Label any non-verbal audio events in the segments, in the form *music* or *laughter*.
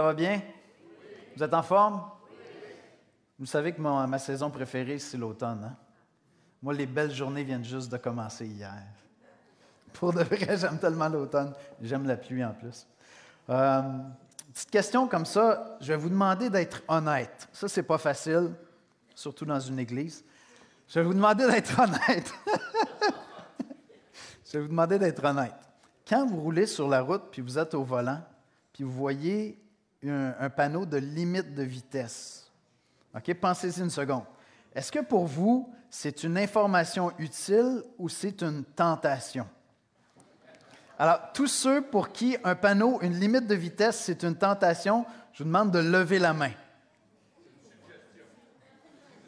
Ça va bien? Vous êtes en forme? Vous savez que ma, saison préférée, c'est l'automne. Hein? Moi, les belles journées viennent juste de commencer hier. *laughs* Pour de vrai, j'aime tellement l'automne. J'aime la pluie en plus. Euh, petite question comme ça, je vais vous demander d'être honnête. Ça, c'est pas facile, surtout dans une église. Je vais vous demander d'être honnête. *laughs* je vais vous demander d'être honnête. Quand vous roulez sur la route puis vous êtes au volant, puis vous voyez un, panneau de limite de vitesse, OK, pensez-y une seconde. Est-ce que pour vous, c'est une information utile ou c'est une tentation? Alors, tous ceux pour qui un panneau, une limite de vitesse, c'est une tentation, je vous demande de lever la main.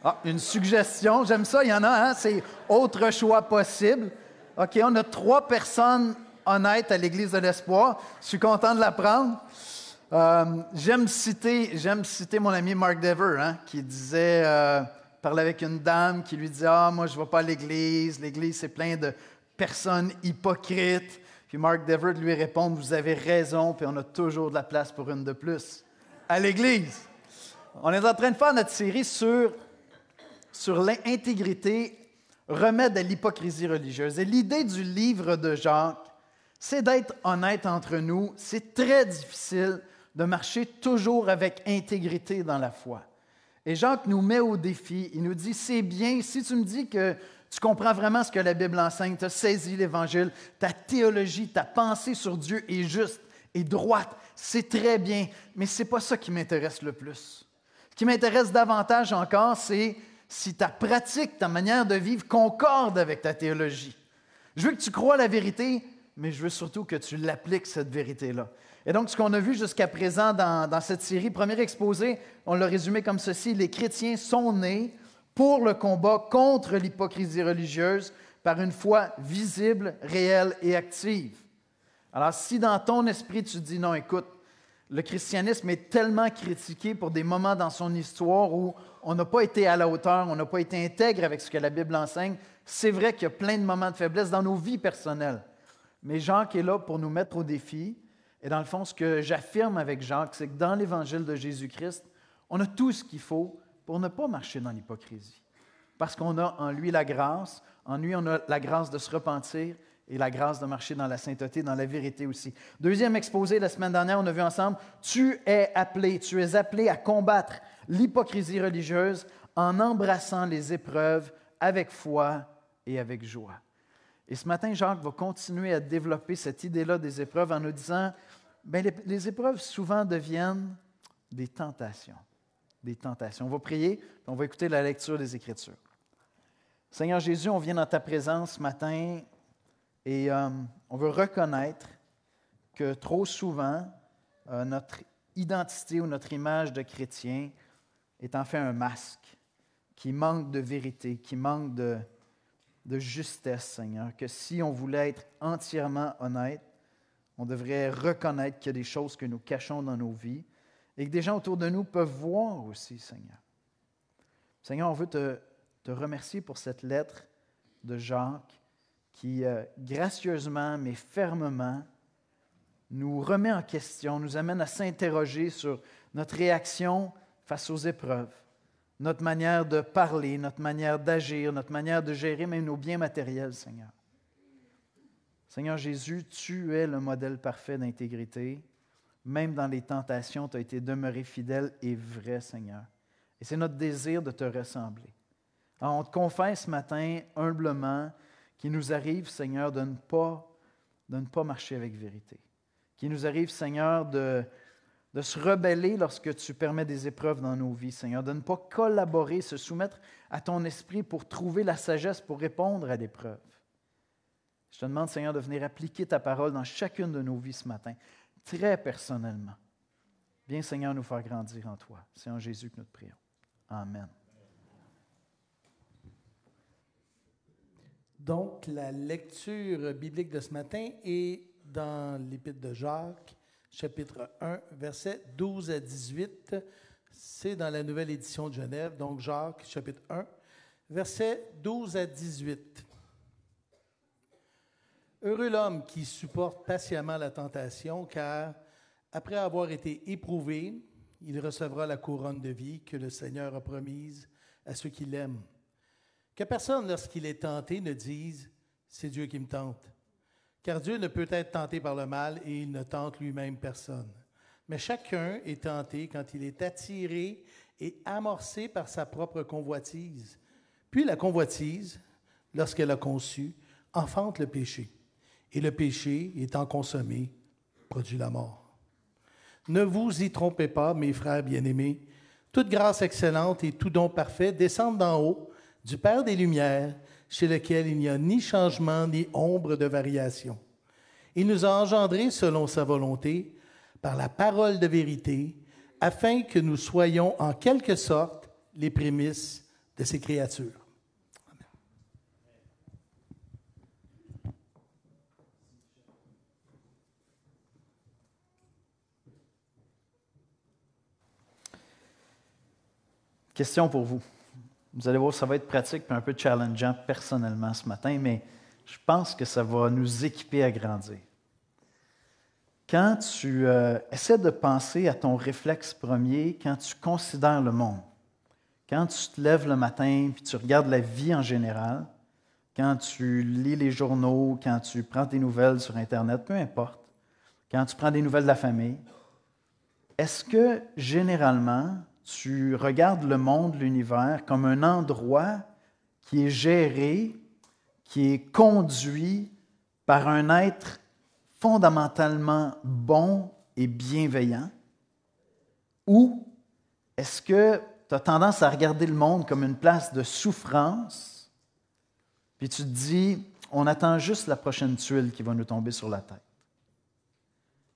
Ah, une suggestion, j'aime ça, il y en a, hein? c'est autre choix possible. OK, on a trois personnes honnêtes à l'Église de l'Espoir. Je suis content de l'apprendre. Euh, j'aime citer, mon ami Mark Dever, hein, qui disait, euh, parlait avec une dame qui lui disait, ah, moi je ne vais pas à l'Église, l'Église c'est plein de personnes hypocrites. Puis Mark Dever lui répond Vous avez raison, puis on a toujours de la place pour une de plus à l'Église. On est en train de faire notre série sur, sur l'intégrité, remède à l'hypocrisie religieuse. Et l'idée du livre de Jacques, c'est d'être honnête entre nous. C'est très difficile de marcher toujours avec intégrité dans la foi. Et Jacques nous met au défi. Il nous dit, c'est bien, si tu me dis que tu comprends vraiment ce que la Bible enseigne, tu as saisi l'Évangile, ta théologie, ta pensée sur Dieu est juste et droite. C'est très bien, mais ce n'est pas ça qui m'intéresse le plus. Ce qui m'intéresse davantage encore, c'est si ta pratique, ta manière de vivre concorde avec ta théologie. Je veux que tu crois la vérité, mais je veux surtout que tu l'appliques, cette vérité-là. Et donc, ce qu'on a vu jusqu'à présent dans, cette série, premier exposé, on l'a résumé comme ceci, les chrétiens sont nés pour le combat contre l'hypocrisie religieuse par une foi visible, réelle et active. Alors si dans ton esprit tu dis non, écoute, le christianisme est tellement critiqué pour des moments dans son histoire où on n'a pas été à la hauteur, on n'a pas été intègre avec ce que la Bible enseigne, c'est vrai qu'il y a plein de moments de faiblesse dans nos vies personnelles. Mais Jacques est là pour nous mettre au défi. Et dans le fond, ce que j'affirme avec Jacques, c'est que dans l'évangile de Jésus-Christ, on a tout ce qu'il faut pour ne pas marcher dans l'hypocrisie. Parce qu'on a en lui la grâce, en lui on a la grâce de se repentir et la grâce de marcher dans la sainteté, dans la vérité aussi. Deuxième exposé, la semaine dernière, on a vu ensemble, tu es appelé, tu es appelé à combattre l'hypocrisie religieuse en embrassant les épreuves avec foi et avec joie. Et ce matin, Jacques va continuer à développer cette idée-là des épreuves en nous disant, bien, les, épreuves souvent deviennent des tentations des tentations. On va prier, on va écouter la lecture des Écritures. Seigneur Jésus, on vient dans ta présence ce matin et euh, on veut reconnaître que trop souvent, euh, notre identité ou notre image de chrétien est en fait un masque qui manque de vérité, qui manque de, de justesse, Seigneur. Que si on voulait être entièrement honnête, on devrait reconnaître qu'il y a des choses que nous cachons dans nos vies et que des gens autour de nous peuvent voir aussi, Seigneur. Seigneur, on veut te, remercier pour cette lettre de Jacques qui, euh, gracieusement mais fermement, nous remet en question, nous amène à s'interroger sur notre réaction face aux épreuves, notre manière de parler, notre manière d'agir, notre manière de gérer même nos biens matériels, Seigneur. Seigneur Jésus, tu es le modèle parfait d'intégrité même dans les tentations, tu as été demeuré fidèle et vrai, Seigneur. Et c'est notre désir de te ressembler. On te confesse ce matin humblement qu'il nous arrive, Seigneur, de ne pas, de ne pas marcher avec vérité. Qu'il nous arrive, Seigneur, de, de se rebeller lorsque tu permets des épreuves dans nos vies, Seigneur, de ne pas collaborer, se soumettre à ton esprit pour trouver la sagesse pour répondre à l'épreuve. Je te demande, Seigneur, de venir appliquer ta parole dans chacune de nos vies ce matin très personnellement. Viens, Seigneur, nous faire grandir en toi. C'est en Jésus que nous te prions. Amen. Donc, la lecture biblique de ce matin est dans l'Épître de Jacques, chapitre 1, versets 12 à 18. C'est dans la nouvelle édition de Genève, donc Jacques, chapitre 1, versets 12 à 18. Heureux l'homme qui supporte patiemment la tentation, car Après avoir été éprouvé, il recevra la couronne de vie que le Seigneur a promise à ceux qui l'aiment. Que personne, lorsqu'il est tenté, ne dise C'est Dieu qui me tente. Car Dieu ne peut être tenté par le mal et il ne tente lui-même personne. Mais chacun est tenté quand il est attiré et amorcé par sa propre convoitise. Puis la convoitise, lorsqu'elle a conçu, enfante le péché. Et le péché, étant consommé, produit la mort. Ne vous y trompez pas, mes frères bien-aimés. Toute grâce excellente et tout don parfait descendent d'en haut, du Père des Lumières, chez lequel il n'y a ni changement ni ombre de variation. Il nous a engendrés selon sa volonté, par la parole de vérité, afin que nous soyons en quelque sorte les prémices de ses créatures. Question pour vous. Vous allez voir, ça va être pratique et un peu challengeant personnellement ce matin, mais je pense que ça va nous équiper à grandir. Quand tu euh, essaies de penser à ton réflexe premier, quand tu considères le monde, quand tu te lèves le matin puis tu regardes la vie en général, quand tu lis les journaux, quand tu prends tes nouvelles sur Internet, peu importe, quand tu prends des nouvelles de la famille, est-ce que généralement tu regardes le monde, l'univers, comme un endroit qui est géré, qui est conduit par un être fondamentalement bon et bienveillant? Ou est-ce que tu as tendance à regarder le monde comme une place de souffrance, puis tu te dis, on attend juste la prochaine tuile qui va nous tomber sur la tête?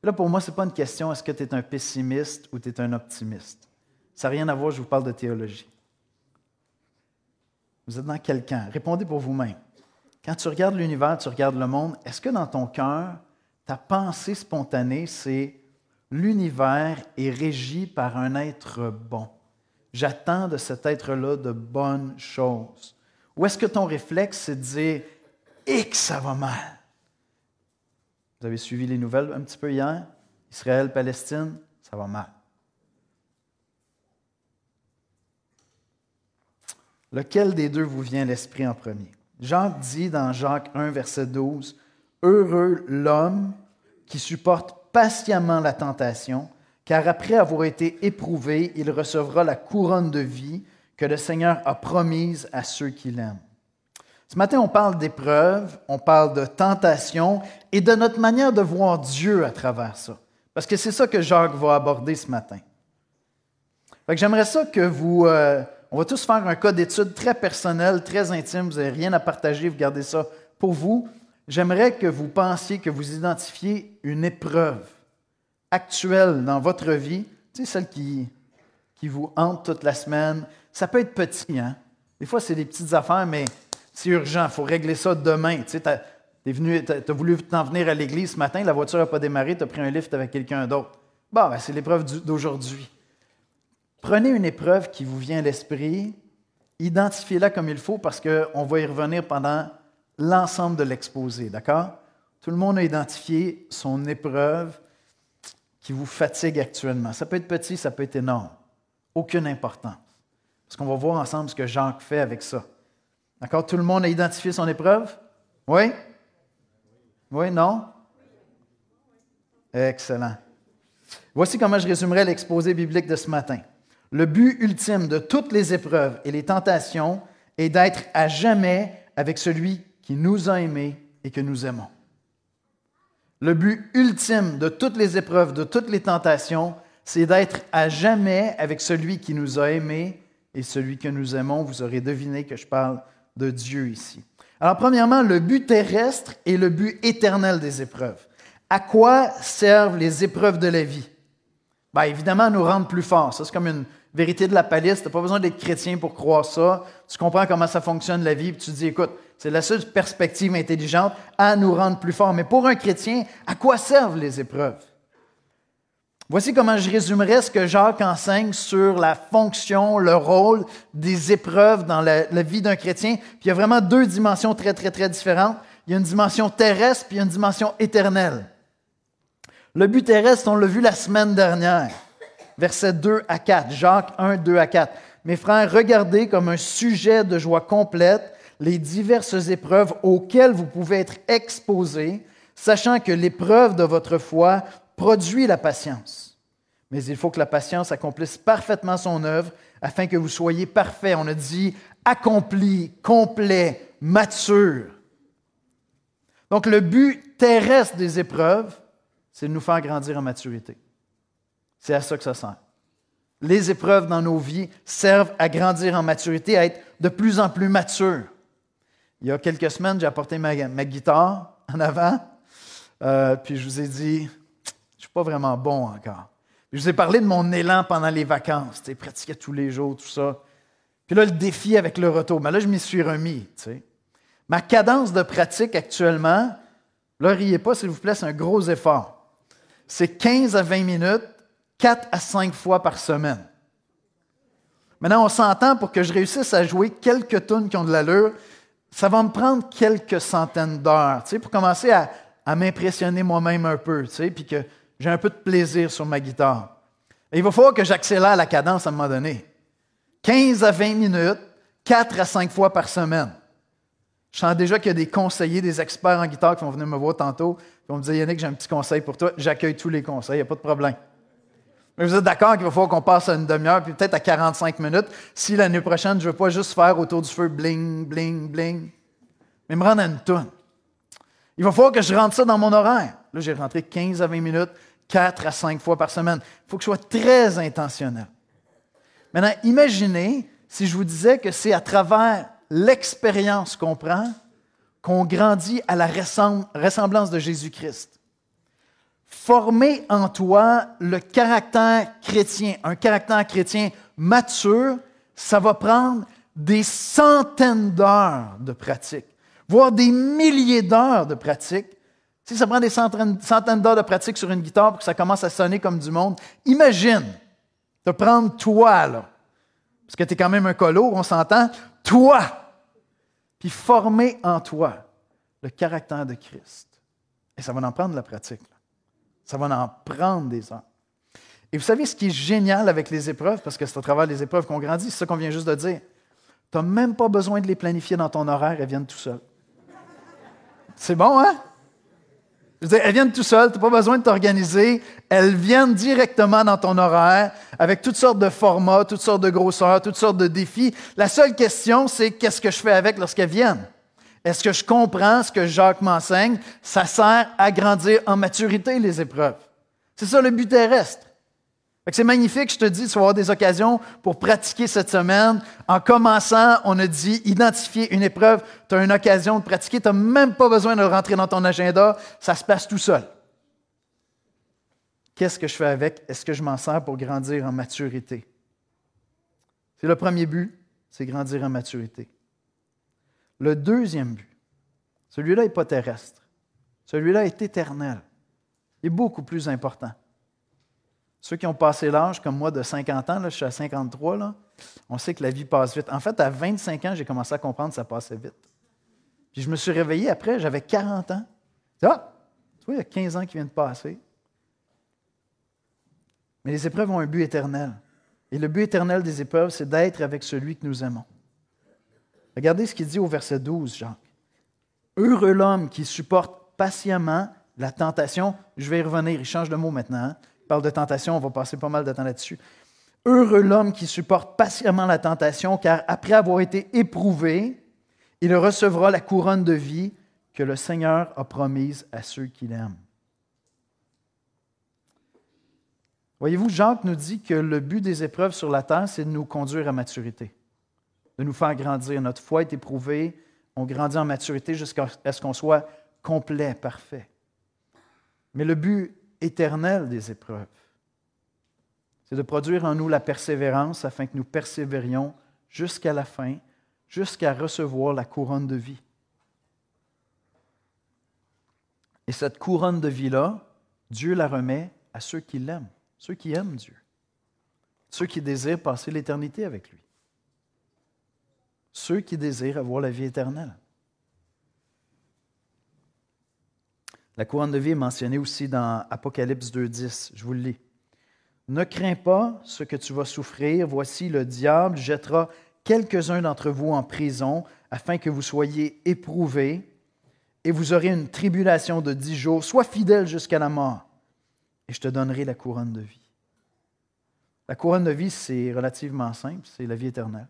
Là, pour moi, ce n'est pas une question, est-ce que tu es un pessimiste ou tu es un optimiste? Ça n'a rien à voir, je vous parle de théologie. Vous êtes dans quelqu'un. Répondez pour vous-même. Quand tu regardes l'univers, tu regardes le monde, est-ce que dans ton cœur, ta pensée spontanée, c'est l'univers est régi par un être bon? J'attends de cet être-là de bonnes choses. Ou est-ce que ton réflexe, c'est de dire que ça va mal? Vous avez suivi les nouvelles un petit peu hier? Israël, Palestine, ça va mal. Lequel des deux vous vient l'esprit en premier? Jacques dit dans Jacques 1, verset 12, Heureux l'homme qui supporte patiemment la tentation, car après avoir été éprouvé, il recevra la couronne de vie que le Seigneur a promise à ceux qui l'aiment. Ce matin, on parle d'épreuves, on parle de tentation et de notre manière de voir Dieu à travers ça. Parce que c'est ça que Jacques va aborder ce matin. J'aimerais ça que vous, euh, on va tous faire un cas d'étude très personnel, très intime. Vous n'avez rien à partager, vous gardez ça pour vous. J'aimerais que vous pensiez, que vous identifiez une épreuve actuelle dans votre vie, tu sais, celle qui, vous hante toute la semaine. Ça peut être petit, hein? Des fois, c'est des petites affaires, mais c'est urgent, il faut régler ça demain. Tu sais, as, as, voulu t'en venir à l'église ce matin, la voiture n'a pas démarré, tu as pris un lift avec quelqu'un d'autre. Bon, ben, c'est l'épreuve d'aujourd'hui. Prenez une épreuve qui vous vient à l'esprit, identifiez-la comme il faut parce qu'on va y revenir pendant l'ensemble de l'exposé, d'accord? Tout le monde a identifié son épreuve qui vous fatigue actuellement. Ça peut être petit, ça peut être énorme. Aucune importance. Parce qu'on va voir ensemble ce que Jacques fait avec ça. D'accord? Tout le monde a identifié son épreuve? Oui? Oui, non? Excellent. Voici comment je résumerai l'exposé biblique de ce matin. Le but ultime de toutes les épreuves et les tentations est d'être à jamais avec celui qui nous a aimés et que nous aimons. Le but ultime de toutes les épreuves, de toutes les tentations, c'est d'être à jamais avec celui qui nous a aimés et celui que nous aimons. Vous aurez deviné que je parle de Dieu ici. Alors, premièrement, le but terrestre et le but éternel des épreuves. À quoi servent les épreuves de la vie? Bien, évidemment, nous rendre plus forts. Ça, c'est comme une vérité de la palisse. Tu n'as pas besoin d'être chrétien pour croire ça. Tu comprends comment ça fonctionne la vie, puis tu dis, écoute, c'est la seule perspective intelligente à nous rendre plus forts. Mais pour un chrétien, à quoi servent les épreuves? Voici comment je résumerais ce que Jacques enseigne sur la fonction, le rôle des épreuves dans la, la vie d'un chrétien. Puis il y a vraiment deux dimensions très, très, très différentes. Il y a une dimension terrestre, puis il y a une dimension éternelle. Le but terrestre, on l'a vu la semaine dernière, versets 2 à 4, Jacques 1, 2 à 4. Mes frères, regardez comme un sujet de joie complète les diverses épreuves auxquelles vous pouvez être exposés, sachant que l'épreuve de votre foi produit la patience. Mais il faut que la patience accomplisse parfaitement son œuvre afin que vous soyez parfaits. On a dit accompli, complet, mature. Donc le but terrestre des épreuves, c'est de nous faire grandir en maturité. C'est à ça que ça sert. Les épreuves dans nos vies servent à grandir en maturité, à être de plus en plus mature. Il y a quelques semaines, j'ai apporté ma, guitare en avant, euh, puis je vous ai dit, je ne suis pas vraiment bon encore. je vous ai parlé de mon élan pendant les vacances, tu pratiquer tous les jours, tout ça. Puis là, le défi avec le retour, mais là, je m'y suis remis. Ma cadence de pratique actuellement, là, riez pas, s'il vous plaît, c'est un gros effort c'est 15 à 20 minutes, 4 à 5 fois par semaine. Maintenant, on s'entend pour que je réussisse à jouer quelques tunes qui ont de l'allure, ça va me prendre quelques centaines d'heures, tu sais, pour commencer à, m'impressionner moi-même un peu, tu sais, puis que j'ai un peu de plaisir sur ma guitare. il va falloir que j'accélère la cadence à un moment donné. 15 à 20 minutes, 4 à 5 fois par semaine. Je sens déjà qu'il y a des conseillers, des experts en guitare qui vont venir me voir tantôt. Ils vont me dire Yannick, j'ai un petit conseil pour toi. J'accueille tous les conseils, il n'y a pas de problème. Mais vous êtes d'accord qu'il va falloir qu'on passe à une demi-heure, puis peut-être à 45 minutes, si l'année prochaine, je ne veux pas juste faire autour du feu bling, bling, bling, mais me rendre à une tonne. Il va falloir que je rentre ça dans mon horaire. Là, j'ai rentré 15 à 20 minutes, 4 à 5 fois par semaine. Il faut que je sois très intentionnel. Maintenant, imaginez si je vous disais que c'est à travers l'expérience qu'on prend qu'on grandit à la ressemblance de Jésus-Christ. Former en toi le caractère chrétien, un caractère chrétien mature, ça va prendre des centaines d'heures de pratique, voire des milliers d'heures de pratique. Si ça prend des centaines d'heures de pratique sur une guitare pour que ça commence à sonner comme du monde, imagine de prendre toi, là, parce que tu es quand même un colo, on s'entend, toi, puis former en toi le caractère de Christ. Et ça va en prendre la pratique. Ça va en prendre des heures. Et vous savez ce qui est génial avec les épreuves, parce que c'est à travers les épreuves qu'on grandit, c'est ça qu'on vient juste de dire. Tu n'as même pas besoin de les planifier dans ton horaire, elles viennent tout seules. C'est bon, hein? Je veux elles viennent tout seules, tu n'as pas besoin de t'organiser. Elles viennent directement dans ton horaire avec toutes sortes de formats, toutes sortes de grosseurs, toutes sortes de défis. La seule question, c'est qu'est-ce que je fais avec lorsqu'elles viennent? Est-ce que je comprends ce que Jacques m'enseigne? Ça sert à grandir en maturité, les épreuves. C'est ça le but terrestre. C'est magnifique, je te dis, tu vas avoir des occasions pour pratiquer cette semaine. En commençant, on a dit identifier une épreuve, tu as une occasion de pratiquer, tu n'as même pas besoin de rentrer dans ton agenda, ça se passe tout seul. Qu'est-ce que je fais avec? Est-ce que je m'en sers pour grandir en maturité? C'est le premier but, c'est grandir en maturité. Le deuxième but, celui-là n'est pas terrestre. Celui-là est éternel. Il est beaucoup plus important. Ceux qui ont passé l'âge, comme moi, de 50 ans, là, je suis à 53, là, on sait que la vie passe vite. En fait, à 25 ans, j'ai commencé à comprendre que ça passait vite. Puis je me suis réveillé après, j'avais 40 ans. Ah, tu vois, il y a 15 ans qui viennent de passer. Mais les épreuves ont un but éternel. Et le but éternel des épreuves, c'est d'être avec celui que nous aimons. Regardez ce qu'il dit au verset 12, Jacques. Heureux l'homme qui supporte patiemment la tentation. Je vais y revenir, il change de mot maintenant. Hein parle de tentation, on va passer pas mal de temps là-dessus. Heureux l'homme qui supporte patiemment la tentation, car après avoir été éprouvé, il recevra la couronne de vie que le Seigneur a promise à ceux qui l'aiment. Voyez-vous, Jacques nous dit que le but des épreuves sur la terre, c'est de nous conduire à maturité, de nous faire grandir. Notre foi est éprouvée, on grandit en maturité jusqu'à ce qu'on soit complet, parfait. Mais le but éternel des épreuves. C'est de produire en nous la persévérance afin que nous persévérions jusqu'à la fin, jusqu'à recevoir la couronne de vie. Et cette couronne de vie-là, Dieu la remet à ceux qui l'aiment, ceux qui aiment Dieu, ceux qui désirent passer l'éternité avec lui, ceux qui désirent avoir la vie éternelle. La couronne de vie est mentionnée aussi dans Apocalypse 2.10. Je vous le lis. Ne crains pas ce que tu vas souffrir. Voici, le diable jettera quelques-uns d'entre vous en prison afin que vous soyez éprouvés et vous aurez une tribulation de dix jours. Sois fidèle jusqu'à la mort et je te donnerai la couronne de vie. La couronne de vie, c'est relativement simple, c'est la vie éternelle.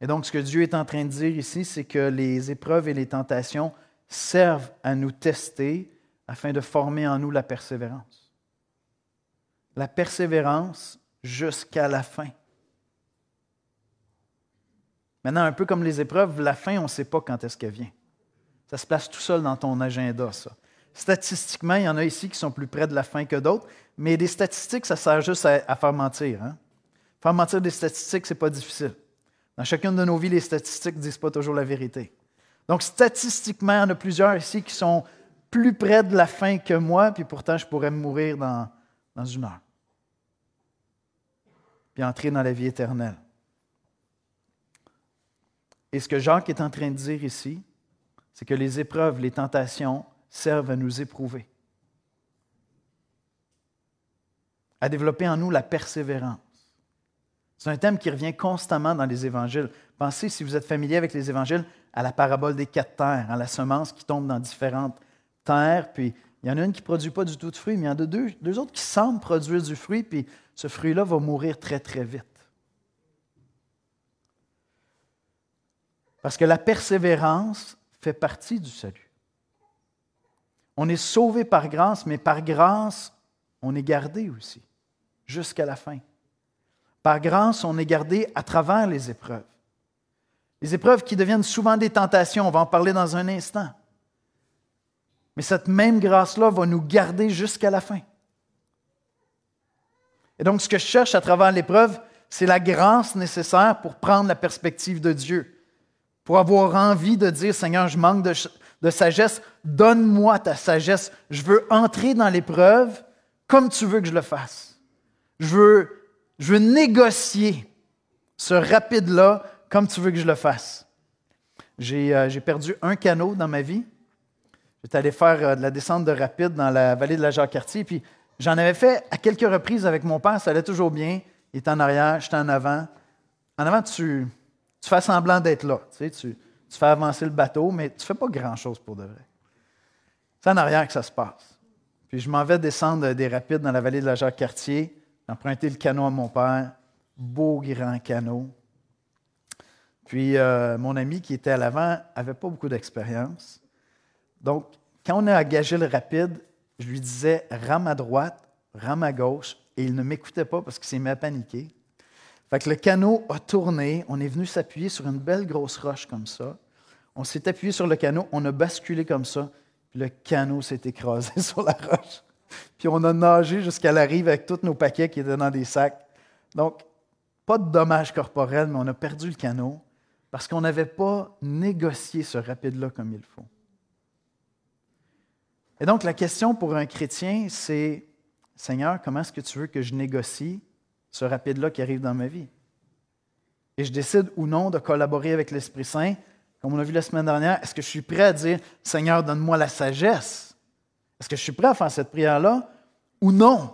Et donc, ce que Dieu est en train de dire ici, c'est que les épreuves et les tentations servent à nous tester afin de former en nous la persévérance. La persévérance jusqu'à la fin. Maintenant, un peu comme les épreuves, la fin, on ne sait pas quand est-ce qu'elle vient. Ça se place tout seul dans ton agenda, ça. Statistiquement, il y en a ici qui sont plus près de la fin que d'autres, mais des statistiques, ça sert juste à, faire mentir. Hein? Faire mentir des statistiques, ce n'est pas difficile. Dans chacune de nos vies, les statistiques ne disent pas toujours la vérité. Donc, statistiquement, il y en a plusieurs ici qui sont plus près de la fin que moi, puis pourtant, je pourrais mourir dans, dans une heure. Puis entrer dans la vie éternelle. Et ce que Jacques est en train de dire ici, c'est que les épreuves, les tentations servent à nous éprouver, à développer en nous la persévérance. C'est un thème qui revient constamment dans les évangiles. Pensez, si vous êtes familier avec les évangiles, à la parabole des quatre terres, à la semence qui tombe dans différentes terres, puis il y en a une qui ne produit pas du tout de fruits, mais il y en a deux, deux autres qui semblent produire du fruit, puis ce fruit-là va mourir très, très vite. Parce que la persévérance fait partie du salut. On est sauvé par grâce, mais par grâce, on est gardé aussi, jusqu'à la fin. Par grâce, on est gardé à travers les épreuves. Les épreuves qui deviennent souvent des tentations, on va en parler dans un instant. Mais cette même grâce-là va nous garder jusqu'à la fin. Et donc, ce que je cherche à travers l'épreuve, c'est la grâce nécessaire pour prendre la perspective de Dieu, pour avoir envie de dire, Seigneur, je manque de, sagesse, donne-moi ta sagesse. Je veux entrer dans l'épreuve comme tu veux que je le fasse. Je veux, je veux négocier ce rapide-là comme tu veux que je le fasse. J'ai euh, perdu un canot dans ma vie. J'étais allé faire euh, de la descente de rapide dans la vallée de la Jacques-Cartier. Puis j'en avais fait à quelques reprises avec mon père. Ça allait toujours bien. Il était en arrière, j'étais en avant. En avant, tu, fais semblant d'être là. Tu fais avancer le bateau, mais tu ne fais pas grand-chose pour de vrai. C'est en arrière que ça se passe. Puis je m'en vais descendre des rapides dans la vallée de la Jacques-Cartier, emprunter le canot à mon père, beau grand canot. Puis euh, mon ami qui était à l'avant n'avait pas beaucoup d'expérience. Donc, quand on a engagé le rapide, je lui disais rame à droite, rame à gauche, et il ne m'écoutait pas parce qu'il s'est mis à paniquer. Fait que le canot a tourné, on est venu s'appuyer sur une belle grosse roche comme ça. On s'est appuyé sur le canot, on a basculé comme ça, puis le canot s'est écrasé *laughs* sur la roche. Puis on a nagé jusqu'à la rive avec tous nos paquets qui étaient dans des sacs. Donc, pas de dommages corporels, mais on a perdu le canot parce qu'on n'avait pas négocié ce rapide-là comme il faut. Et donc, la question pour un chrétien, c'est Seigneur, comment est-ce que tu veux que je négocie ce rapide-là qui arrive dans ma vie? Et je décide ou non de collaborer avec l'Esprit Saint comme on a vu la semaine dernière, est-ce que je suis prêt à dire, Seigneur, donne-moi la sagesse? Est-ce que je suis prêt à faire cette prière-là ou non?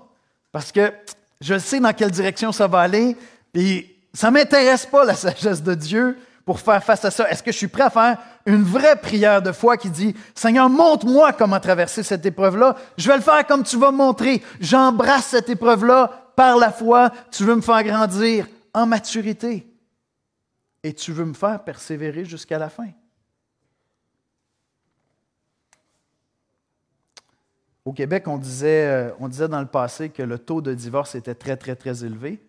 Parce que je sais dans quelle direction ça va aller, et ça ne m'intéresse pas, la sagesse de Dieu, pour faire face à ça? Est-ce que je suis prêt à faire une vraie prière de foi qui dit, Seigneur, montre-moi comment traverser cette épreuve-là. Je vais le faire comme tu vas montrer. J'embrasse cette épreuve-là par la foi. Tu veux me faire grandir en maturité et tu veux me faire persévérer jusqu'à la fin. Au Québec, on disait, euh, on disait dans le passé que le taux de divorce était très, très, très élevé.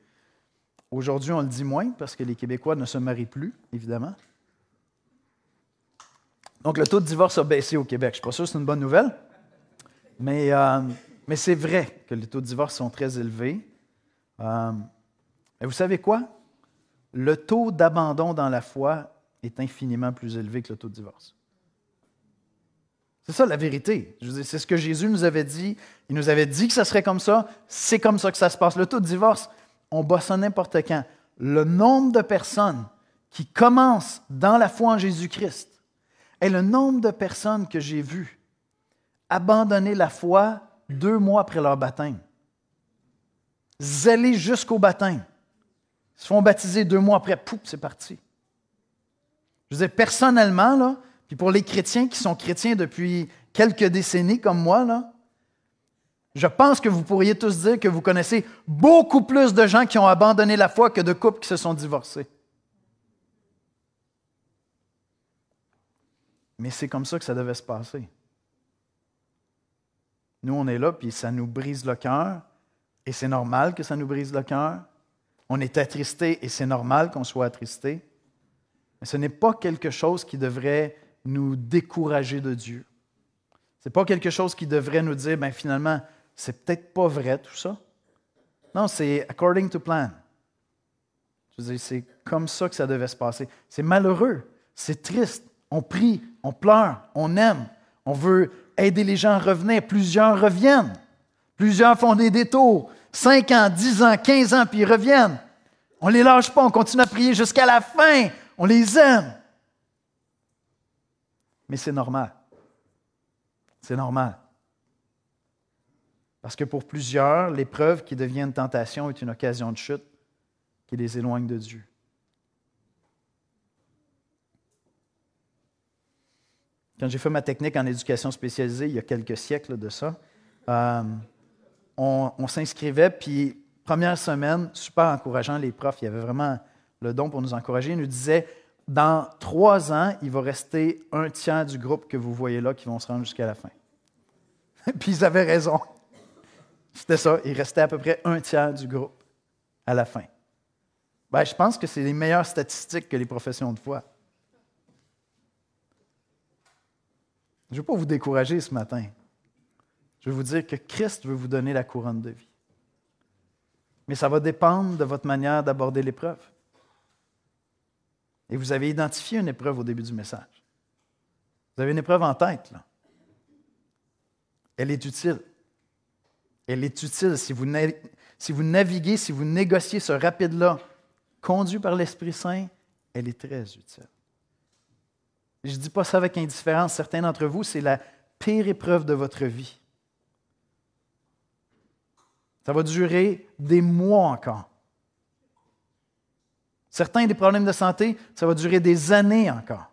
Aujourd'hui, on le dit moins parce que les Québécois ne se marient plus, évidemment. Donc, le taux de divorce a baissé au Québec. Je ne suis pas sûr que c'est une bonne nouvelle, mais, euh, mais c'est vrai que les taux de divorce sont très élevés. Euh, et vous savez quoi? le taux d'abandon dans la foi est infiniment plus élevé que le taux de divorce. C'est ça la vérité. C'est ce que Jésus nous avait dit. Il nous avait dit que ça serait comme ça. C'est comme ça que ça se passe. Le taux de divorce, on bat ça n'importe quand. Le nombre de personnes qui commencent dans la foi en Jésus-Christ Et le nombre de personnes que j'ai vues abandonner la foi deux mois après leur baptême, zélés jusqu'au baptême, se font baptiser deux mois après, pouf, c'est parti. Je veux dire, personnellement, là, puis pour les chrétiens qui sont chrétiens depuis quelques décennies comme moi, là, je pense que vous pourriez tous dire que vous connaissez beaucoup plus de gens qui ont abandonné la foi que de couples qui se sont divorcés. Mais c'est comme ça que ça devait se passer. Nous, on est là, puis ça nous brise le cœur, et c'est normal que ça nous brise le cœur. On est attristé, et c'est normal qu'on soit attristé. Mais ce n'est pas quelque chose qui devrait nous décourager de Dieu. Ce n'est pas quelque chose qui devrait nous dire, ben finalement, c'est peut-être pas vrai tout ça. Non, c'est according to plan. Je veux dire, c'est comme ça que ça devait se passer. C'est malheureux, c'est triste. On prie, on pleure, on aime, on veut aider les gens à revenir. Plusieurs reviennent. Plusieurs font des détours. 5 ans, 10 ans, 15 ans, puis ils reviennent. On ne les lâche pas, on continue à prier jusqu'à la fin. On les aime. Mais c'est normal. C'est normal. Parce que pour plusieurs, l'épreuve qui devient une tentation est une occasion de chute qui les éloigne de Dieu. Quand j'ai fait ma technique en éducation spécialisée il y a quelques siècles de ça, euh, on, s'inscrivait, puis première semaine, super encourageant, les profs, il y avait vraiment le don pour nous encourager, ils nous disaient, dans trois ans, il va rester un tiers du groupe que vous voyez là qui vont se rendre jusqu'à la fin. *laughs* puis ils avaient raison. C'était ça. Il restait à peu près un tiers du groupe à la fin. Ben, je pense que c'est les meilleures statistiques que les professions de foi. Je ne veux pas vous décourager ce matin. Je veux vous dire que Christ veut vous donner la couronne de vie. Mais ça va dépendre de votre manière d'aborder l'épreuve. Et vous avez identifié une épreuve au début du message. Vous avez une épreuve en tête, là. Elle est utile. Elle est utile si vous, si vous naviguez, si vous négociez ce rapide-là, conduit par l'Esprit Saint, elle est très utile. Je ne dis pas ça avec indifférence. Certains d'entre vous, c'est la pire épreuve de votre vie. Ça va durer des mois encore. Certains des problèmes de santé, ça va durer des années encore.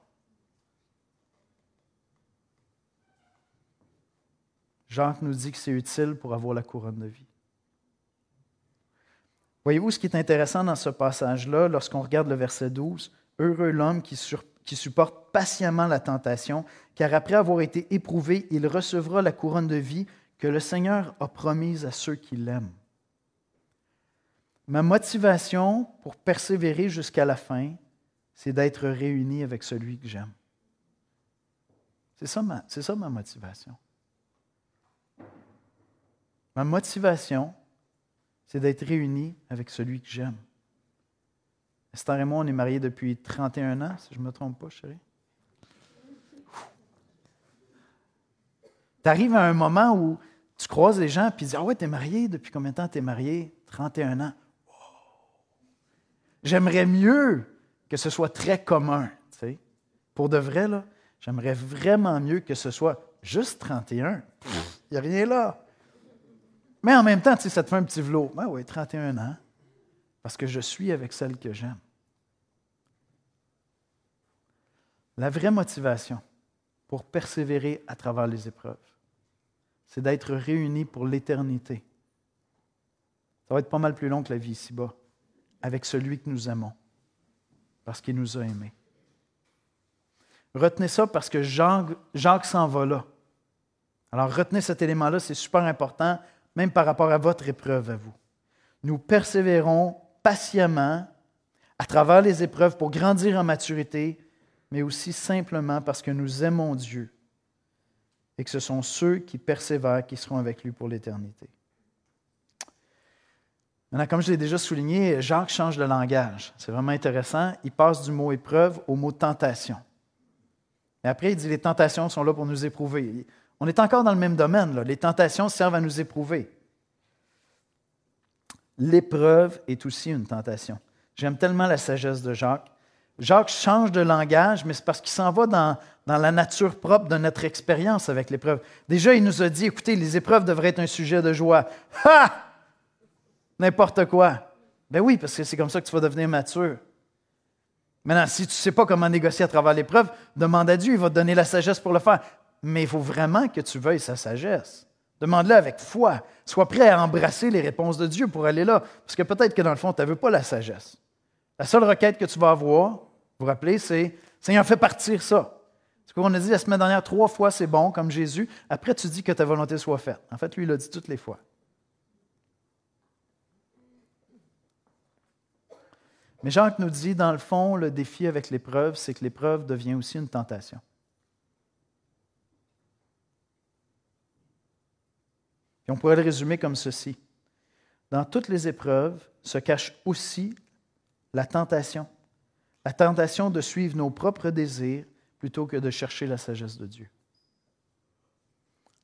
Jacques nous dit que c'est utile pour avoir la couronne de vie. Voyez-vous ce qui est intéressant dans ce passage-là, lorsqu'on regarde le verset 12, Heureux l'homme qui, supporte patiemment la tentation, car après avoir été éprouvé, il recevra la couronne de vie que le Seigneur a promise à ceux qui l'aiment. Ma motivation pour persévérer jusqu'à la fin, c'est d'être réuni avec celui que j'aime. C'est ça ma motivation. Ma motivation, c'est d'être réuni avec celui que j'aime. Esther et moi, on est mariés depuis 31 ans, si je ne me trompe pas, chérie. Tu arrives à un moment où tu croises les gens et tu dis Ah ouais, tu es marié? Depuis combien de temps tu es marié 31 ans. J'aimerais mieux que ce soit très commun. Pour de vrai, j'aimerais vraiment mieux que ce soit juste 31. Il n'y a rien là. Mais en même temps, tu sais, ça te fait un petit vlot. Ben oui, 31 ans, parce que je suis avec celle que j'aime. La vraie motivation pour persévérer à travers les épreuves, c'est d'être réunis pour l'éternité. Ça va être pas mal plus long que la vie ici-bas, avec celui que nous aimons, parce qu'il nous a aimés. Retenez ça parce que Jacques s'en va là. Alors retenez cet élément-là, c'est super important même par rapport à votre épreuve à vous. Nous persévérons patiemment à travers les épreuves pour grandir en maturité, mais aussi simplement parce que nous aimons Dieu et que ce sont ceux qui persévèrent qui seront avec lui pour l'éternité. Maintenant, comme je l'ai déjà souligné, Jacques change de langage. C'est vraiment intéressant. Il passe du mot épreuve au mot tentation. Et après, il dit les tentations sont là pour nous éprouver. On est encore dans le même domaine. Les tentations servent à nous éprouver. L'épreuve est aussi une tentation. J'aime tellement la sagesse de Jacques. Jacques change de langage, mais c'est parce qu'il s'en va dans, dans la nature propre de notre expérience avec l'épreuve. Déjà, il nous a dit, écoutez, les épreuves devraient être un sujet de joie. Ha! N'importe quoi. Ben oui, parce que c'est comme ça que tu vas devenir mature. Maintenant, si tu ne sais pas comment négocier à travers l'épreuve, demande à Dieu, il va te donner la sagesse pour le faire. Mais il faut vraiment que tu veuilles sa sagesse. Demande-le avec foi. Sois prêt à embrasser les réponses de Dieu pour aller là. Parce que peut-être que dans le fond, tu ne veux pas la sagesse. La seule requête que tu vas avoir, vous vous rappelez, c'est Seigneur, fais partir ça. Ce qu'on a dit la semaine dernière, trois fois c'est bon, comme Jésus. Après, tu dis que ta volonté soit faite. En fait, lui, il l'a dit toutes les fois. Mais Jacques nous dit, dans le fond, le défi avec l'épreuve, c'est que l'épreuve devient aussi une tentation. Et on pourrait le résumer comme ceci. Dans toutes les épreuves se cache aussi la tentation. La tentation de suivre nos propres désirs plutôt que de chercher la sagesse de Dieu.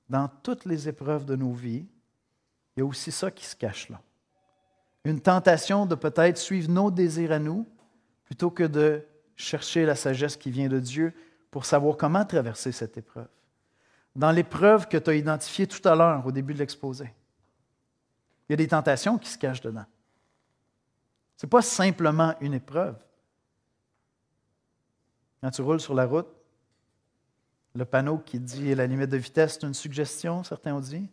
Dans toutes les épreuves de nos vies, il y a aussi ça qui se cache là une tentation de peut-être suivre nos désirs à nous plutôt que de chercher la sagesse qui vient de Dieu pour savoir comment traverser cette épreuve. Dans l'épreuve que tu as identifiée tout à l'heure au début de l'exposé, il y a des tentations qui se cachent dedans. Ce n'est pas simplement une épreuve. Quand tu roules sur la route, le panneau qui dit la limite de vitesse, c'est une suggestion, certains ont dit.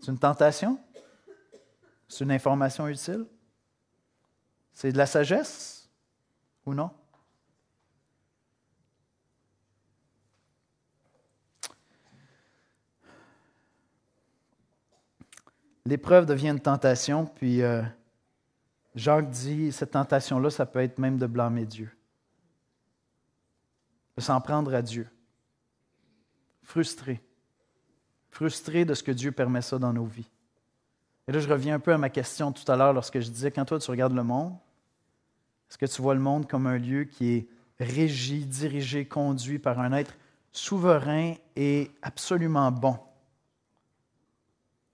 C'est une tentation? C'est une information utile? C'est de la sagesse ou non? L'épreuve devient une tentation, puis euh, Jacques dit, cette tentation-là, ça peut être même de blâmer Dieu, de s'en prendre à Dieu, frustré frustré de ce que Dieu permet ça dans nos vies. Et là, je reviens un peu à ma question tout à l'heure lorsque je disais, quand toi tu regardes le monde, est-ce que tu vois le monde comme un lieu qui est régi, dirigé, conduit par un être souverain et absolument bon?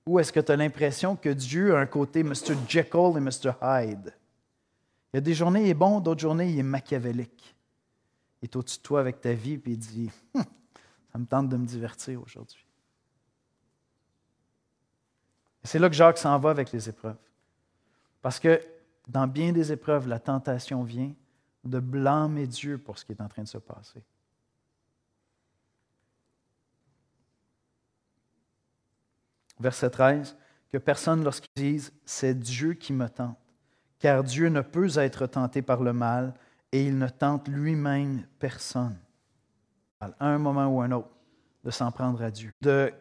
Ou est-ce que tu as l'impression que Dieu a un côté Mr. Jekyll et Mr. Hyde? Il y a des journées, il est bon, d'autres journées, il est machiavélique. Il est au-dessus de toi avec ta vie, puis il dit hum, Ça me tente de me divertir aujourd'hui. C'est là que Jacques s'en va avec les épreuves. Parce que dans bien des épreuves, la tentation vient de blâmer Dieu pour ce qui est en train de se passer. Verset 13, que personne lorsqu'il dise c'est Dieu qui me tente, car Dieu ne peut être tenté par le mal et il ne tente lui-même personne. À un moment ou un autre, de s'en prendre à Dieu, de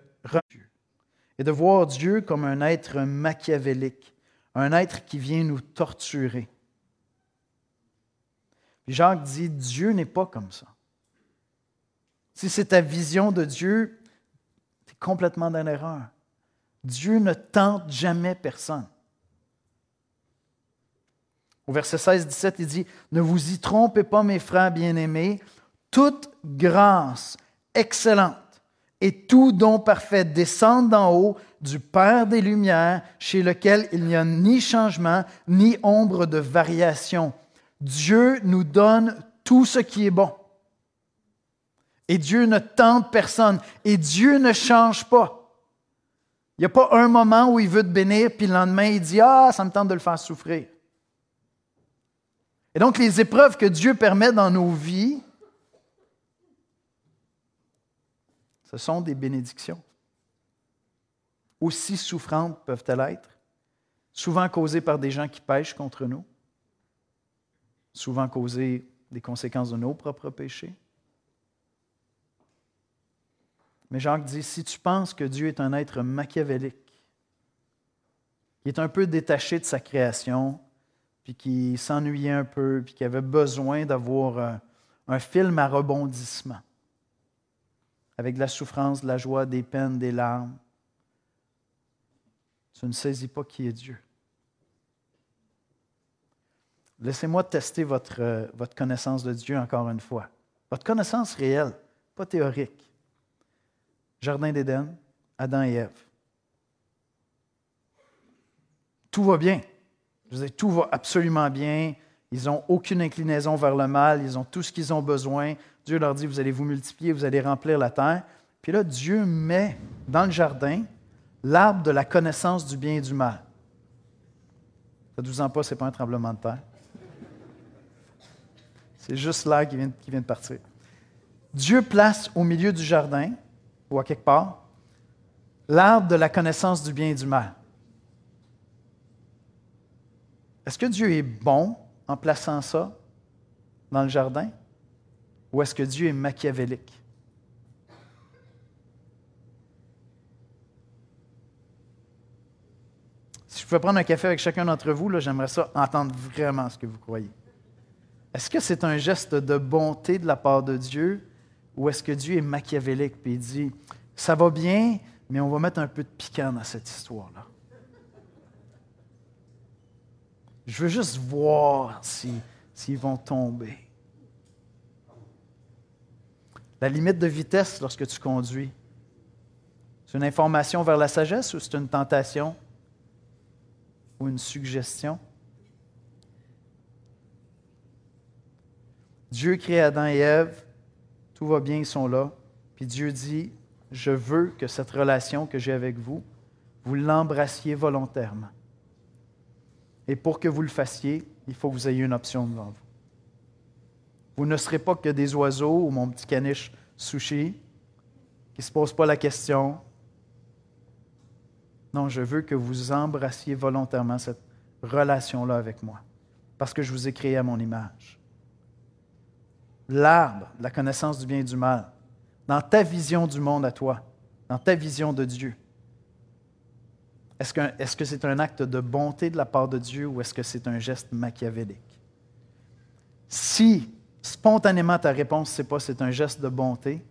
et de voir Dieu comme un être machiavélique, un être qui vient nous torturer. Jacques dit, Dieu n'est pas comme ça. Si c'est ta vision de Dieu, tu es complètement dans l'erreur. Dieu ne tente jamais personne. Au verset 16-17, il dit, Ne vous y trompez pas, mes frères bien-aimés, toute grâce excellente et tout don parfait descend d'en haut du Père des Lumières, chez lequel il n'y a ni changement, ni ombre de variation. Dieu nous donne tout ce qui est bon. Et Dieu ne tente personne. Et Dieu ne change pas. Il n'y a pas un moment où il veut te bénir, puis le lendemain, il dit Ah, ça me tente de le faire souffrir. Et donc, les épreuves que Dieu permet dans nos vies, Ce sont des bénédictions. Aussi souffrantes peuvent-elles être, souvent causées par des gens qui pêchent contre nous, souvent causées des conséquences de nos propres péchés. Mais Jacques dit, si tu penses que Dieu est un être machiavélique, qui est un peu détaché de sa création, puis qui s'ennuyait un peu, puis qui avait besoin d'avoir un, un film à rebondissement, avec de la souffrance, de la joie, des peines, des larmes. Tu ne saisis pas qui est Dieu. Laissez-moi tester votre, euh, votre connaissance de Dieu encore une fois. Votre connaissance réelle, pas théorique. Jardin d'Éden, Adam et Ève. Tout va bien. Je veux dire, tout va absolument bien. Ils n'ont aucune inclinaison vers le mal. Ils ont tout ce qu'ils ont besoin. Dieu leur dit, vous allez vous multiplier, vous allez remplir la terre. Puis là, Dieu met dans le jardin l'arbre de la connaissance du bien et du mal. Ça ne vous en pas, ce n'est pas un tremblement de terre. C'est juste l'air qui qui vient de partir. Dieu place au milieu du jardin, ou à quelque part, l'arbre de la connaissance du bien et du mal. Est-ce que Dieu est bon en plaçant ça dans le jardin? Ou est-ce que Dieu est machiavélique? Si je pouvais prendre un café avec chacun d'entre vous, j'aimerais ça entendre vraiment ce que vous croyez. Est-ce que c'est un geste de bonté de la part de Dieu ou est-ce que Dieu est machiavélique et il dit Ça va bien, mais on va mettre un peu de piquant dans cette histoire-là? Je veux juste voir s'ils vont tomber. La limite de vitesse lorsque tu conduis, c'est une information vers la sagesse ou c'est une tentation ou une suggestion? Dieu crée Adam et Ève, tout va bien, ils sont là. Puis Dieu dit, je veux que cette relation que j'ai avec vous, vous l'embrassiez volontairement. Et pour que vous le fassiez, il faut que vous ayez une option devant vous. Vous ne serez pas que des oiseaux ou mon petit caniche sushi qui ne se pose pas la question. Non, je veux que vous embrassiez volontairement cette relation-là avec moi, parce que je vous ai créé à mon image l'arbre, la connaissance du bien et du mal, dans ta vision du monde à toi, dans ta vision de Dieu. Est-ce que c'est un acte de bonté de la part de Dieu ou est-ce que c'est un geste machiavélique? Si spontanément ta réponse, c'est pas c'est un geste de bonté,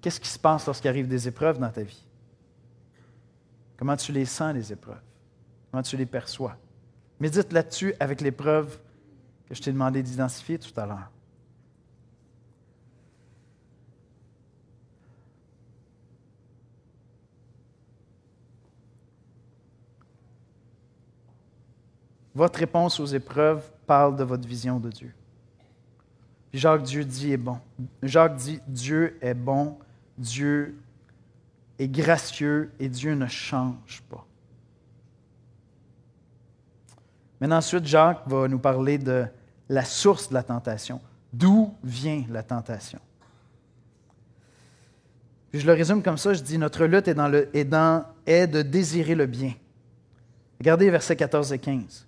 qu'est-ce qui se passe lorsqu'il arrive des épreuves dans ta vie? Comment tu les sens, les épreuves? Comment tu les perçois? Médite là-dessus avec l'épreuve que je t'ai demandé d'identifier tout à l'heure. Votre réponse aux épreuves parle de votre vision de Dieu. Jacques, Dieu dit est bon. Jacques dit Dieu est bon, Dieu est gracieux et Dieu ne change pas. Maintenant, ensuite, Jacques va nous parler de la source de la tentation. D'où vient la tentation? Puis je le résume comme ça, je dis notre lutte est, dans est, dans, est de désirer le bien. Regardez versets 14 et 15.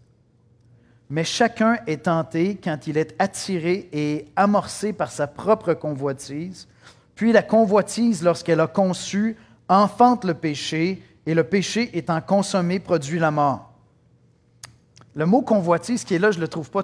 Mais chacun est tenté quand il est attiré et amorcé par sa propre convoitise. Puis la convoitise, lorsqu'elle a conçu, enfante le péché, et le péché étant consommé produit la mort. Le mot convoitise qui est là, je ne le trouve pas,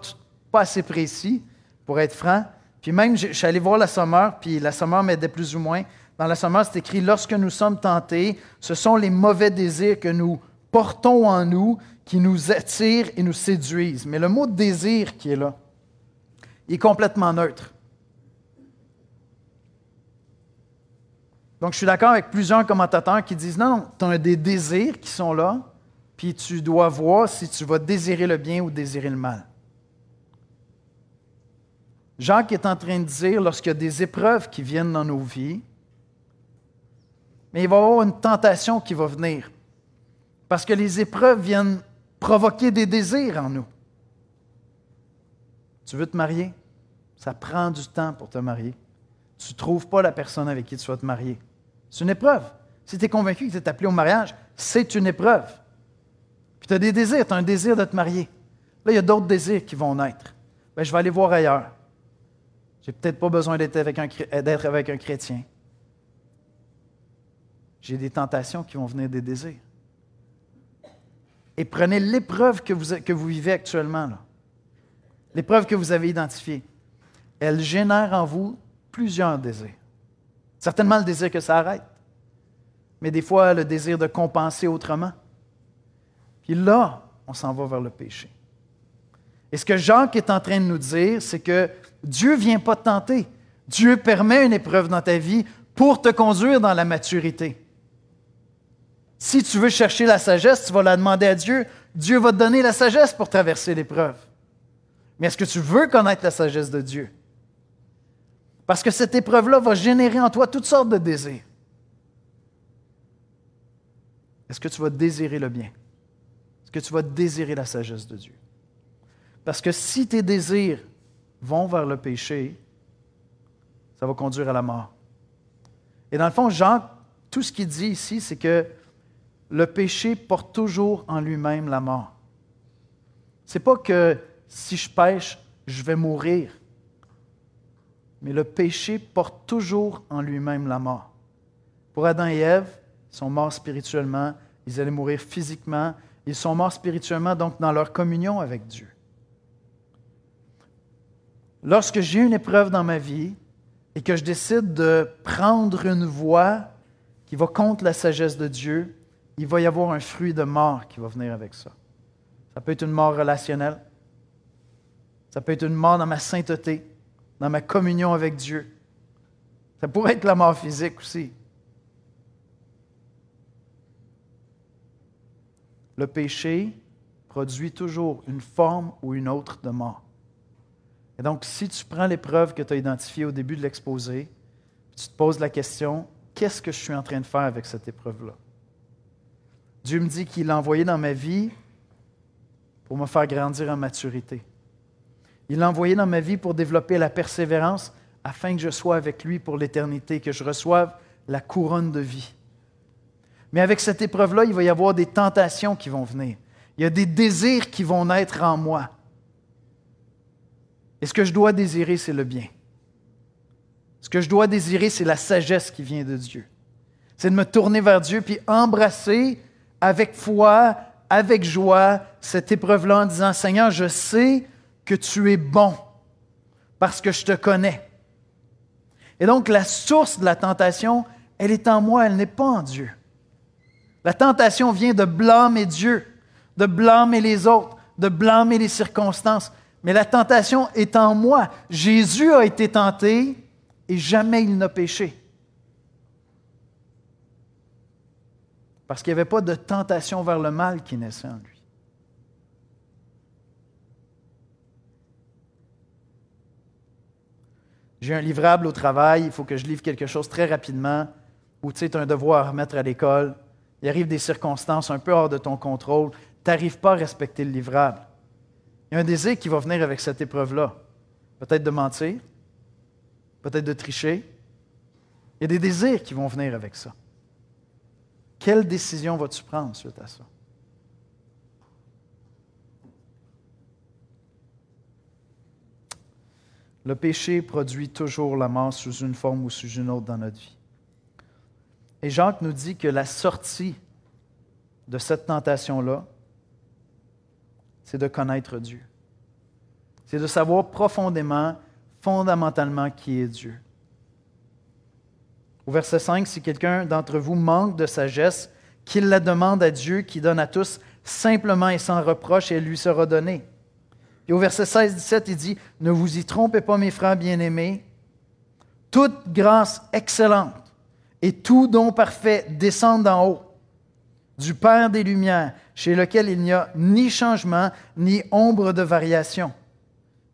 pas assez précis, pour être franc. Puis même, je, suis allé voir la sommeur, puis la sommeur m'aidait plus ou moins. Dans la sommeur, c'est écrit Lorsque nous sommes tentés, ce sont les mauvais désirs que nous portons en nous qui nous attirent et nous séduisent. Mais le mot désir qui est là, est complètement neutre. Donc, je suis d'accord avec plusieurs commentateurs qui disent non, tu as des désirs qui sont là, puis tu dois voir si tu vas désirer le bien ou désirer le mal. Jacques est en train de dire, lorsqu'il y a des épreuves qui viennent dans nos vies, mais il va y avoir une tentation qui va venir. Parce que les épreuves viennent provoquer des désirs en nous. Tu veux te marier? Ça prend du temps pour te marier. Tu ne trouves pas la personne avec qui tu vas te marier. C'est une épreuve. Si tu es convaincu que tu es appelé au mariage, c'est une épreuve. Puis tu as des désirs, tu as un désir de te marier. Là, il y a d'autres désirs qui vont naître. Bien, je vais aller voir ailleurs. J'ai peut-être pas besoin d'être avec, avec un chrétien. J'ai des tentations qui vont venir des désirs et prenez l'épreuve que vous, vivez actuellement, l'épreuve que vous avez identifiée. Elle génère en vous plusieurs désirs. Certainement le désir que ça arrête, mais des fois le désir de compenser autrement. Puis là, on s'en va vers le péché. Et ce que Jacques est en train de nous dire, c'est que Dieu ne vient pas te tenter. Dieu permet une épreuve dans ta vie pour te conduire dans la maturité. Si tu veux chercher la sagesse, tu vas la demander à Dieu Dieu va te donner la sagesse pour traverser l'épreuve. Mais est-ce que tu veux connaître la sagesse de Dieu? Parce que cette épreuve-là va générer en toi toutes sortes de désirs. Est-ce que tu vas désirer le bien? Est-ce que tu vas désirer la sagesse de Dieu? Parce que si tes désirs vont vers le péché, ça va conduire à la mort. Et dans le fond, Jean, tout ce qu'il dit ici, c'est que le péché porte toujours en lui-même la mort. C'est pas que si je pêche, je vais mourir. Mais le péché porte toujours en lui-même la mort. Pour Adam et Ève, ils sont morts spirituellement, ils allaient mourir physiquement, ils sont morts spirituellement, donc dans leur communion avec Dieu. Lorsque j'ai une épreuve dans ma vie et que je décide de prendre une voie qui va contre la sagesse de Dieu, il va y avoir un fruit de mort qui va venir avec ça. Ça peut être une mort relationnelle, ça peut être une mort dans ma sainteté, dans ma communion avec Dieu. Ça pourrait être la mort physique aussi. Le péché produit toujours une forme ou une autre de mort. Et donc, si tu prends l'épreuve que tu as identifiée au début de l'exposé, tu te poses la question, qu'est-ce que je suis en train de faire avec cette épreuve-là? Dieu me dit qu'il l'a envoyé dans ma vie pour me faire grandir en maturité. Il l'a envoyé dans ma vie pour développer la persévérance afin que je sois avec lui pour l'éternité, que je reçoive la couronne de vie. Mais avec cette épreuve-là, il va y avoir des tentations qui vont venir. Il y a des désirs qui vont naître en moi. Et ce que je dois désirer, c'est le bien. Ce que je dois désirer, c'est la sagesse qui vient de Dieu. C'est de me tourner vers Dieu puis embrasser avec foi, avec joie, cette épreuve-là en disant, Seigneur, je sais que tu es bon parce que je te connais. Et donc la source de la tentation, elle est en moi, elle n'est pas en Dieu. La tentation vient de blâmer Dieu, de blâmer les autres, de blâmer les circonstances. Mais la tentation est en moi. Jésus a été tenté et jamais il n'a péché. Parce qu'il n'y avait pas de tentation vers le mal qui naissait en lui. J'ai un livrable au travail, il faut que je livre quelque chose très rapidement, ou tu sais, as un devoir à remettre à l'école. Il arrive des circonstances un peu hors de ton contrôle. Tu n'arrives pas à respecter le livrable. Il y a un désir qui va venir avec cette épreuve-là. Peut-être de mentir, peut-être de tricher. Il y a des désirs qui vont venir avec ça. Quelle décision vas-tu prendre suite à ça? Le péché produit toujours la mort sous une forme ou sous une autre dans notre vie. Et Jacques nous dit que la sortie de cette tentation-là, c'est de connaître Dieu. C'est de savoir profondément, fondamentalement qui est Dieu. Au verset 5, si quelqu'un d'entre vous manque de sagesse, qu'il la demande à Dieu qui donne à tous simplement et sans reproche et elle lui sera donnée. Et au verset 16-17, il dit, Ne vous y trompez pas, mes frères bien-aimés, toute grâce excellente et tout don parfait descendent d'en haut, du Père des Lumières, chez lequel il n'y a ni changement, ni ombre de variation.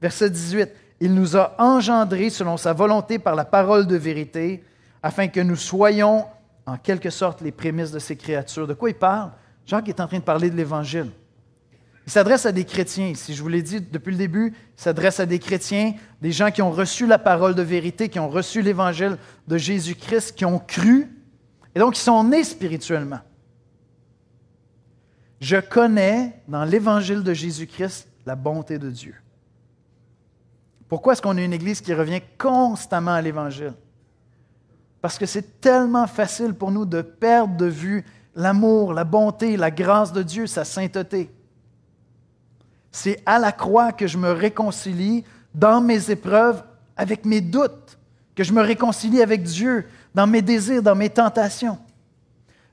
Verset 18, Il nous a engendrés selon sa volonté par la parole de vérité, afin que nous soyons en quelque sorte les prémices de ces créatures. De quoi il parle? Jacques est en train de parler de l'Évangile. Il s'adresse à des chrétiens. Si je vous l'ai dit depuis le début, il s'adresse à des chrétiens, des gens qui ont reçu la parole de vérité, qui ont reçu l'évangile de Jésus-Christ, qui ont cru, et donc qui sont nés spirituellement. Je connais dans l'évangile de Jésus-Christ la bonté de Dieu. Pourquoi est-ce qu'on a une Église qui revient constamment à l'Évangile? Parce que c'est tellement facile pour nous de perdre de vue l'amour, la bonté, la grâce de Dieu, sa sainteté. C'est à la croix que je me réconcilie dans mes épreuves avec mes doutes, que je me réconcilie avec Dieu dans mes désirs, dans mes tentations.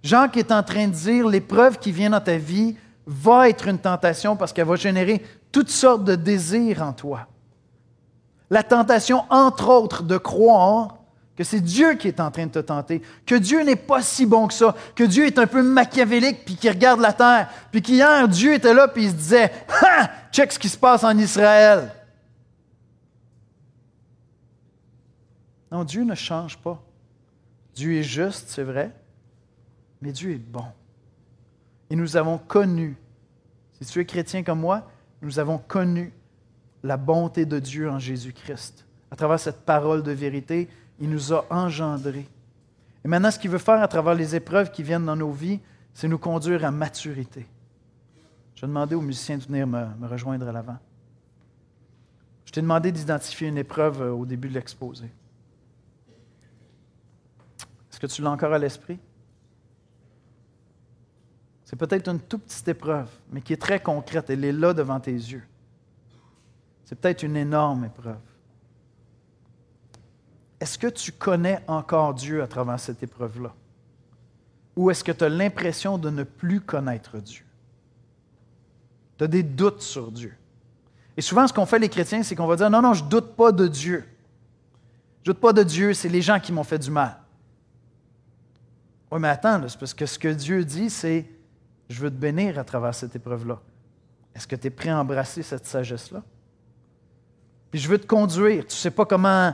Jacques est en train de dire l'épreuve qui vient dans ta vie va être une tentation parce qu'elle va générer toutes sortes de désirs en toi. La tentation, entre autres, de croire que c'est Dieu qui est en train de te tenter, que Dieu n'est pas si bon que ça, que Dieu est un peu machiavélique, puis qu'il regarde la terre, puis qu'hier, Dieu était là, puis il se disait, ha, check ce qui se passe en Israël. Non, Dieu ne change pas. Dieu est juste, c'est vrai, mais Dieu est bon. Et nous avons connu, si tu es chrétien comme moi, nous avons connu la bonté de Dieu en Jésus-Christ. À travers cette parole de vérité, il nous a engendrés. Et maintenant, ce qu'il veut faire à travers les épreuves qui viennent dans nos vies, c'est nous conduire à maturité. Je vais demander aux musiciens de venir me, me rejoindre à l'avant. Je t'ai demandé d'identifier une épreuve euh, au début de l'exposé. Est-ce que tu l'as encore à l'esprit? C'est peut-être une toute petite épreuve, mais qui est très concrète. Elle est là devant tes yeux. C'est peut-être une énorme épreuve. Est-ce que tu connais encore Dieu à travers cette épreuve-là? Ou est-ce que tu as l'impression de ne plus connaître Dieu? Tu as des doutes sur Dieu. Et souvent, ce qu'on fait les chrétiens, c'est qu'on va dire, non, non, je ne doute pas de Dieu. Je ne doute pas de Dieu, c'est les gens qui m'ont fait du mal. Oui, mais attends, c'est parce que ce que Dieu dit, c'est, je veux te bénir à travers cette épreuve-là. Est-ce que tu es prêt à embrasser cette sagesse-là? Puis je veux te conduire. Tu ne sais pas comment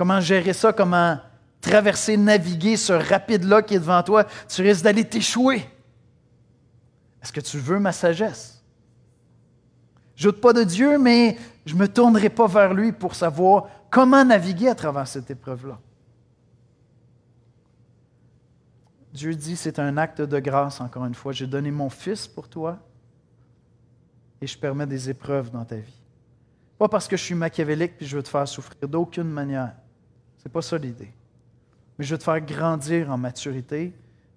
comment gérer ça, comment traverser, naviguer ce rapide-là qui est devant toi, tu risques d'aller t'échouer. Est-ce que tu veux ma sagesse? Je doute pas de Dieu, mais je ne me tournerai pas vers lui pour savoir comment naviguer à travers cette épreuve-là. Dieu dit, c'est un acte de grâce, encore une fois. J'ai donné mon Fils pour toi et je permets des épreuves dans ta vie. Pas parce que je suis machiavélique et je veux te faire souffrir, d'aucune manière. Ce n'est pas ça l'idée. Mais je veux te faire grandir en maturité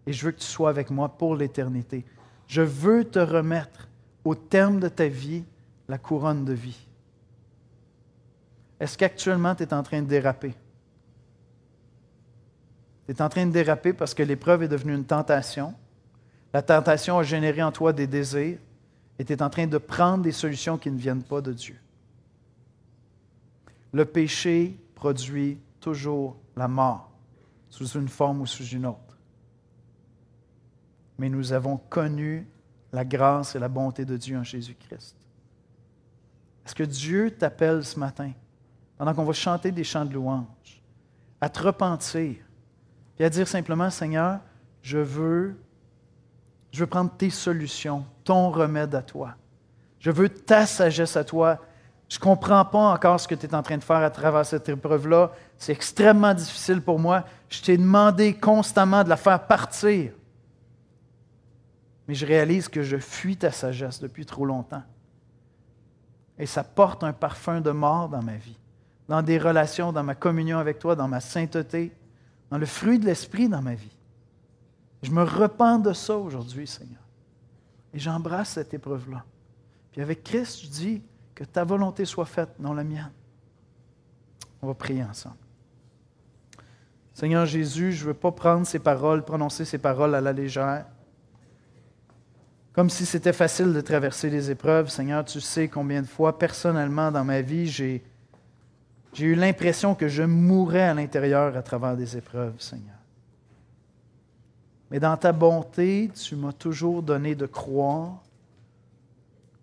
et je veux que tu sois avec moi pour l'éternité. Je veux te remettre au terme de ta vie la couronne de vie. Est-ce qu'actuellement tu es en train de déraper? Tu es en train de déraper parce que l'épreuve est devenue une tentation. La tentation a généré en toi des désirs et tu es en train de prendre des solutions qui ne viennent pas de Dieu. Le péché produit toujours la mort, sous une forme ou sous une autre. Mais nous avons connu la grâce et la bonté de Dieu en Jésus-Christ. Est-ce que Dieu t'appelle ce matin, pendant qu'on va chanter des chants de louange, à te repentir, et à dire simplement, Seigneur, je veux, je veux prendre tes solutions, ton remède à toi. Je veux ta sagesse à toi je ne comprends pas encore ce que tu es en train de faire à travers cette épreuve-là. C'est extrêmement difficile pour moi. Je t'ai demandé constamment de la faire partir. Mais je réalise que je fuis ta sagesse depuis trop longtemps. Et ça porte un parfum de mort dans ma vie, dans des relations, dans ma communion avec toi, dans ma sainteté, dans le fruit de l'esprit dans ma vie. Je me repens de ça aujourd'hui, Seigneur. Et j'embrasse cette épreuve-là. Puis avec Christ, je dis, que ta volonté soit faite, non la mienne. On va prier ensemble. Seigneur Jésus, je ne veux pas prendre ces paroles, prononcer ces paroles à la légère. Comme si c'était facile de traverser les épreuves. Seigneur, tu sais combien de fois, personnellement, dans ma vie, j'ai, eu l'impression que je mourais à l'intérieur à travers des épreuves, Seigneur. Mais dans ta bonté, tu m'as toujours donné de croire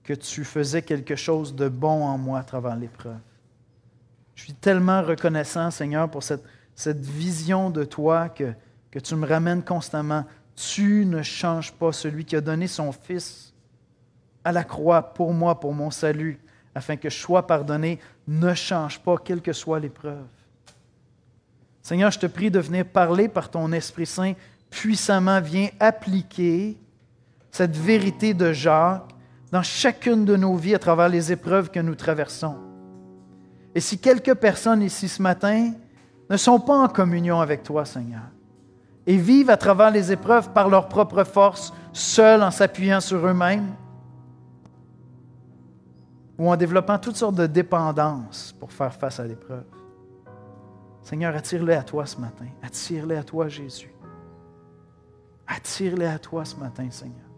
que tu faisais quelque chose de bon en moi à travers l'épreuve. Je suis tellement reconnaissant, Seigneur, pour cette, cette vision de toi que, que tu me ramènes constamment. Tu ne changes pas celui qui a donné son Fils à la croix pour moi, pour mon salut, afin que je sois pardonné. Ne change pas, quelle que soit l'épreuve. Seigneur, je te prie de venir parler par ton Esprit Saint puissamment. Viens appliquer cette vérité de Jacques dans chacune de nos vies à travers les épreuves que nous traversons. Et si quelques personnes ici ce matin ne sont pas en communion avec toi, Seigneur, et vivent à travers les épreuves par leur propre force, seuls en s'appuyant sur eux-mêmes, ou en développant toutes sortes de dépendances pour faire face à l'épreuve. Seigneur, attire-les à toi ce matin. Attire-les à toi, Jésus. Attire-les à toi ce matin, Seigneur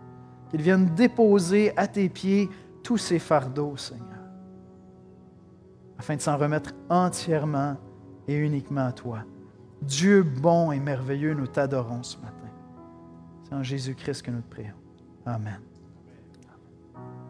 qu'ils viennent déposer à tes pieds tous ces fardeaux, Seigneur, afin de s'en remettre entièrement et uniquement à toi. Dieu bon et merveilleux, nous t'adorons ce matin. C'est en Jésus-Christ que nous te prions. Amen.